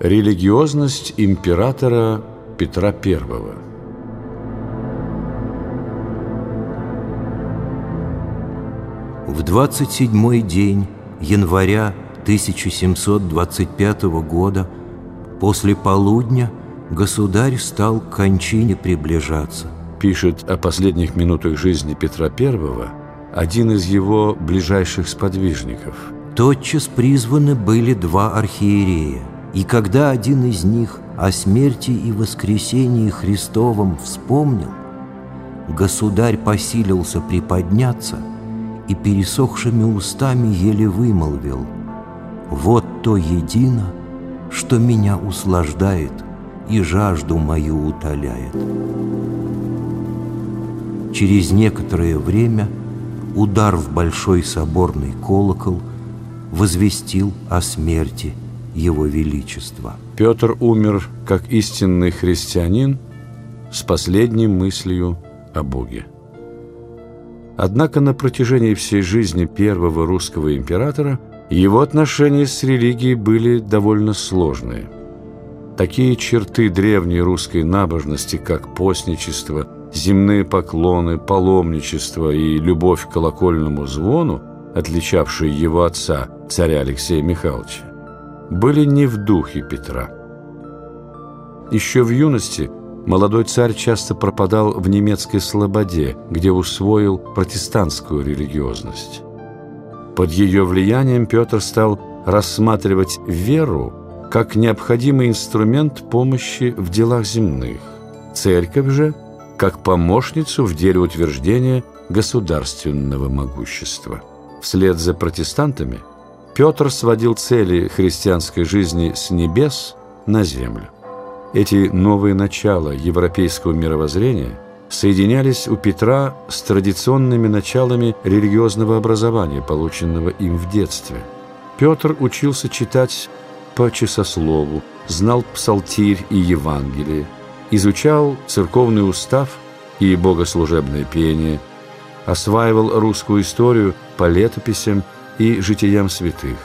Религиозность императора Петра I В 27-й день января 1725 года после полудня государь стал к кончине приближаться. Пишет о последних минутах жизни Петра I один из его ближайших сподвижников. Тотчас призваны были два архиерея, и когда один из них о смерти и воскресении Христовом вспомнил, государь посилился приподняться и пересохшими устами еле вымолвил «Вот то едино, что меня услаждает и жажду мою утоляет». Через некоторое время удар в большой соборный колокол возвестил о смерти Его Величества. Петр умер как истинный христианин с последней мыслью о Боге. Однако на протяжении всей жизни первого русского императора его отношения с религией были довольно сложные. Такие черты древней русской набожности, как постничество – земные поклоны, паломничество и любовь к колокольному звону, отличавшие его отца, царя Алексея Михайловича, были не в духе Петра. Еще в юности молодой царь часто пропадал в немецкой слободе, где усвоил протестантскую религиозность. Под ее влиянием Петр стал рассматривать веру как необходимый инструмент помощи в делах земных. Церковь же – как помощницу в деле утверждения государственного могущества. Вслед за протестантами Петр сводил цели христианской жизни с небес на землю. Эти новые начала европейского мировоззрения соединялись у Петра с традиционными началами религиозного образования, полученного им в детстве. Петр учился читать по часослову, знал псалтирь и Евангелие, изучал церковный устав и богослужебное пение, осваивал русскую историю по летописям и житиям святых.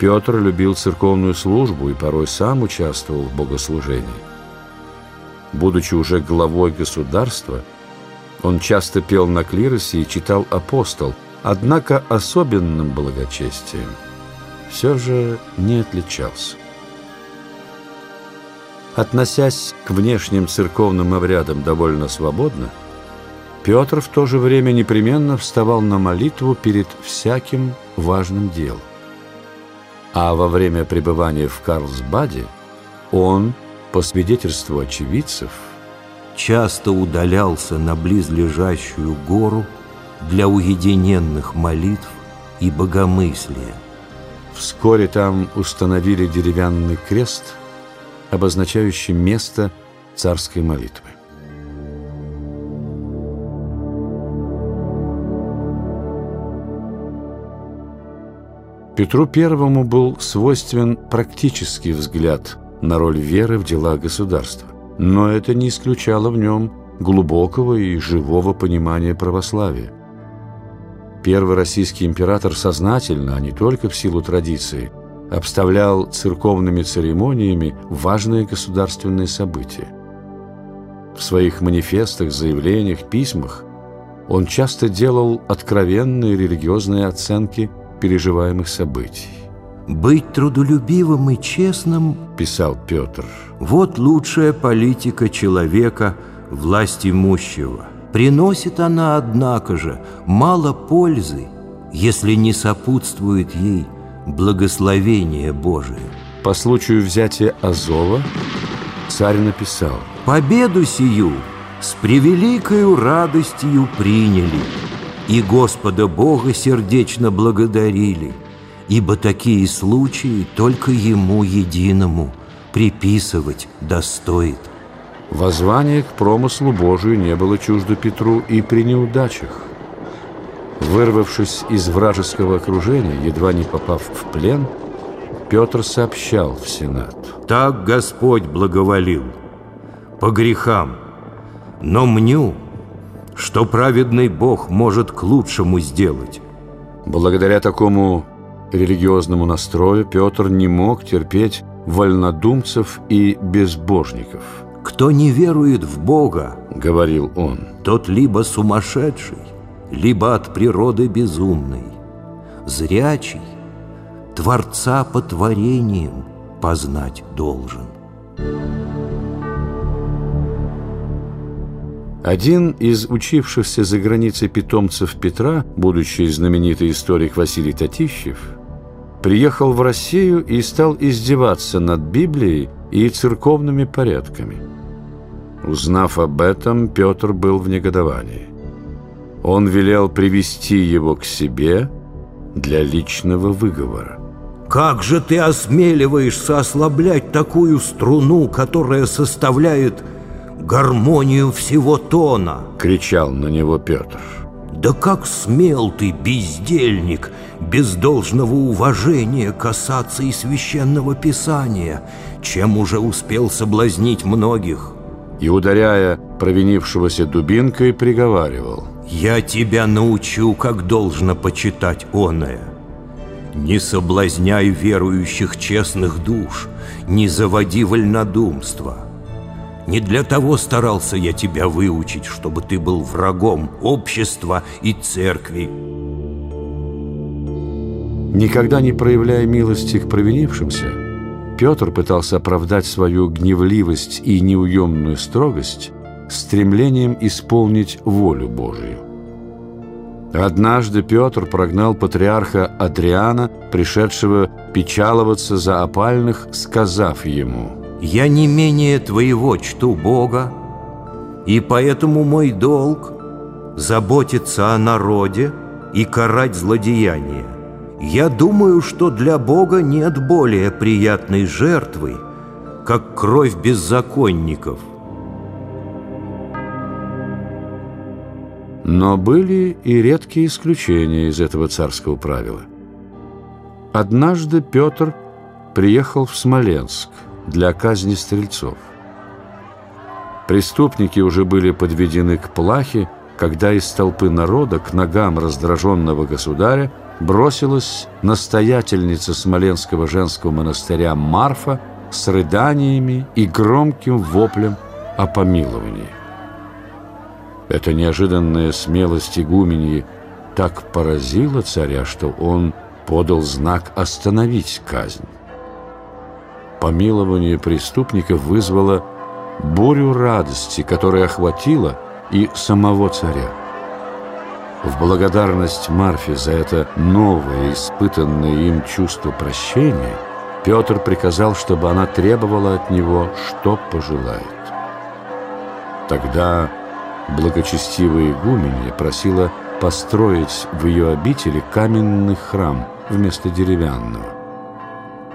Петр любил церковную службу и порой сам участвовал в богослужении. Будучи уже главой государства, он часто пел на клиросе и читал апостол, однако особенным благочестием все же не отличался. Относясь к внешним церковным обрядам довольно свободно, Петр в то же время непременно вставал на молитву перед всяким важным делом. А во время пребывания в Карлсбаде он, по свидетельству очевидцев, часто удалялся на близлежащую гору для уединенных молитв и богомыслия. Вскоре там установили деревянный крест – обозначающий место царской молитвы. Петру Первому был свойствен практический взгляд на роль веры в дела государства, но это не исключало в нем глубокого и живого понимания православия. Первый российский император сознательно, а не только в силу традиции – обставлял церковными церемониями важные государственные события. В своих манифестах, заявлениях, письмах он часто делал откровенные религиозные оценки переживаемых событий. «Быть трудолюбивым и честным, — писал Петр, — вот лучшая политика человека, власть имущего. Приносит она, однако же, мало пользы, если не сопутствует ей благословение Божие. По случаю взятия Азова царь написал «Победу сию с превеликою радостью приняли, и Господа Бога сердечно благодарили, ибо такие случаи только Ему единому приписывать достоит». Воззвание к промыслу Божию не было чуждо Петру и при неудачах. Вырвавшись из вражеского окружения, едва не попав в плен, Петр сообщал в Сенат. «Так Господь благоволил, по грехам, но мню, что праведный Бог может к лучшему сделать». Благодаря такому религиозному настрою Петр не мог терпеть вольнодумцев и безбожников. «Кто не верует в Бога, — говорил он, — тот либо сумасшедший, либо от природы безумный, зрячий, Творца по творениям познать должен». Один из учившихся за границей питомцев Петра, будущий знаменитый историк Василий Татищев, приехал в Россию и стал издеваться над Библией и церковными порядками. Узнав об этом, Петр был в негодовании. Он велел привести его к себе для личного выговора. «Как же ты осмеливаешься ослаблять такую струну, которая составляет гармонию всего тона!» — кричал на него Петр. «Да как смел ты, бездельник, без должного уважения касаться и священного писания, чем уже успел соблазнить многих?» И, ударяя провинившегося дубинкой, приговаривал. «Я тебя научу, как должно почитать оное. Не соблазняй верующих честных душ, не заводи вольнодумства». Не для того старался я тебя выучить, чтобы ты был врагом общества и церкви. Никогда не проявляя милости к провинившимся, Петр пытался оправдать свою гневливость и неуемную строгость стремлением исполнить волю Божию. Однажды Петр прогнал патриарха Адриана, пришедшего печаловаться за опальных, сказав ему – я не менее твоего чту Бога, и поэтому мой долг — заботиться о народе и карать злодеяния. Я думаю, что для Бога нет более приятной жертвы, как кровь беззаконников. Но были и редкие исключения из этого царского правила. Однажды Петр приехал в Смоленск – для казни стрельцов. Преступники уже были подведены к плахе, когда из толпы народа к ногам раздраженного государя бросилась настоятельница Смоленского женского монастыря Марфа с рыданиями и громким воплем о помиловании. Эта неожиданная смелость игуменьи так поразила царя, что он подал знак остановить казнь помилование преступников вызвало бурю радости, которая охватила и самого царя. В благодарность Марфе за это новое, испытанное им чувство прощения, Петр приказал, чтобы она требовала от него, что пожелает. Тогда благочестивая игуменья просила построить в ее обители каменный храм вместо деревянного.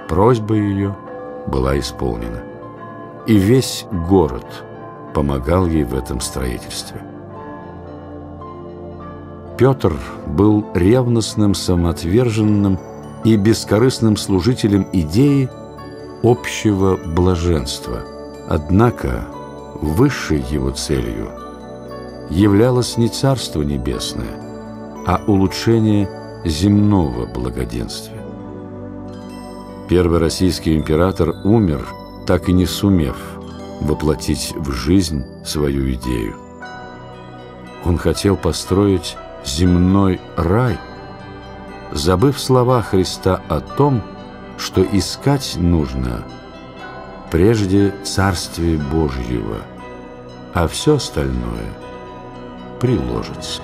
Просьба ее – была исполнена. И весь город помогал ей в этом строительстве. Петр был ревностным, самоотверженным и бескорыстным служителем идеи общего блаженства. Однако высшей его целью являлось не Царство Небесное, а улучшение земного благоденствия. Первый российский император умер, так и не сумев воплотить в жизнь свою идею. Он хотел построить земной рай, забыв слова Христа о том, что искать нужно прежде Царствие Божьего, а все остальное приложится.